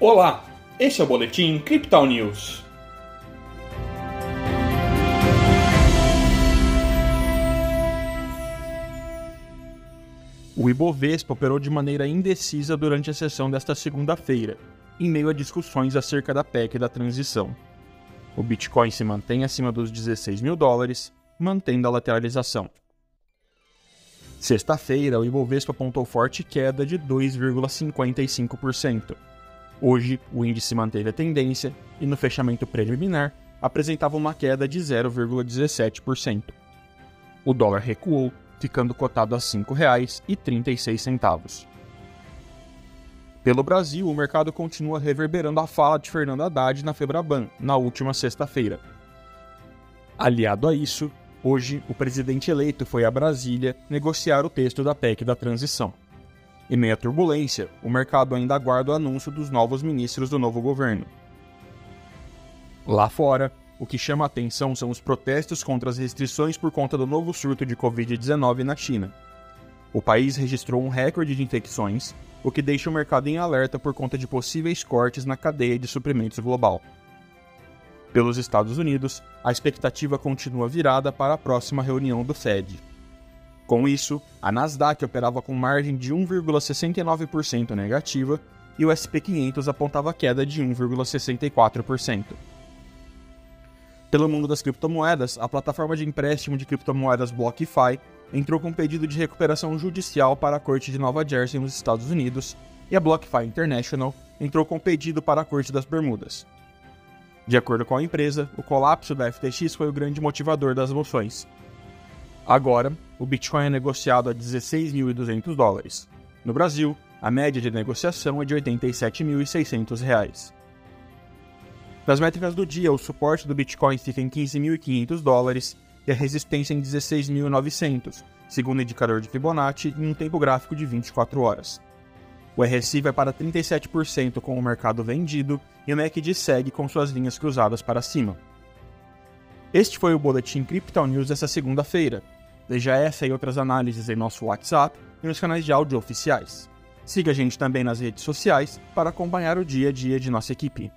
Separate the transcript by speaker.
Speaker 1: Olá, este é o Boletim Crypto News. O Ibovespa operou de maneira indecisa durante a sessão desta segunda-feira, em meio a discussões acerca da PEC da transição. O Bitcoin se mantém acima dos 16 mil dólares, mantendo a lateralização. Sexta-feira, o Ibovespa apontou forte queda de 2,55%. Hoje, o índice manteve a tendência e, no fechamento preliminar, apresentava uma queda de 0,17%. O dólar recuou, ficando cotado a R$ 5,36. Pelo Brasil, o mercado continua reverberando a fala de Fernando Haddad na Febraban, na última sexta-feira. Aliado a isso, Hoje, o presidente eleito foi a Brasília negociar o texto da PEC da transição. Em meio à turbulência, o mercado ainda aguarda o anúncio dos novos ministros do novo governo. Lá fora, o que chama a atenção são os protestos contra as restrições por conta do novo surto de Covid-19 na China. O país registrou um recorde de infecções, o que deixa o mercado em alerta por conta de possíveis cortes na cadeia de suprimentos global. Pelos Estados Unidos, a expectativa continua virada para a próxima reunião do Fed. Com isso, a Nasdaq operava com margem de 1,69% negativa e o SP 500 apontava queda de 1,64%. Pelo mundo das criptomoedas, a plataforma de empréstimo de criptomoedas BlockFi entrou com um pedido de recuperação judicial para a Corte de Nova Jersey nos Estados Unidos e a BlockFi International entrou com um pedido para a Corte das Bermudas. De acordo com a empresa, o colapso da FTX foi o grande motivador das moções. Agora, o Bitcoin é negociado a 16.200 dólares. No Brasil, a média de negociação é de 87.600 reais. Das métricas do dia, o suporte do Bitcoin fica em 15.500 dólares e a resistência em 16.900, segundo o indicador de Fibonacci em um tempo gráfico de 24 horas. O RSI vai para 37% com o mercado vendido e o MACD segue com suas linhas cruzadas para cima. Este foi o Boletim Crypto News dessa segunda-feira. Veja essa e outras análises em nosso WhatsApp e nos canais de áudio oficiais. Siga a gente também nas redes sociais para acompanhar o dia a dia de nossa equipe.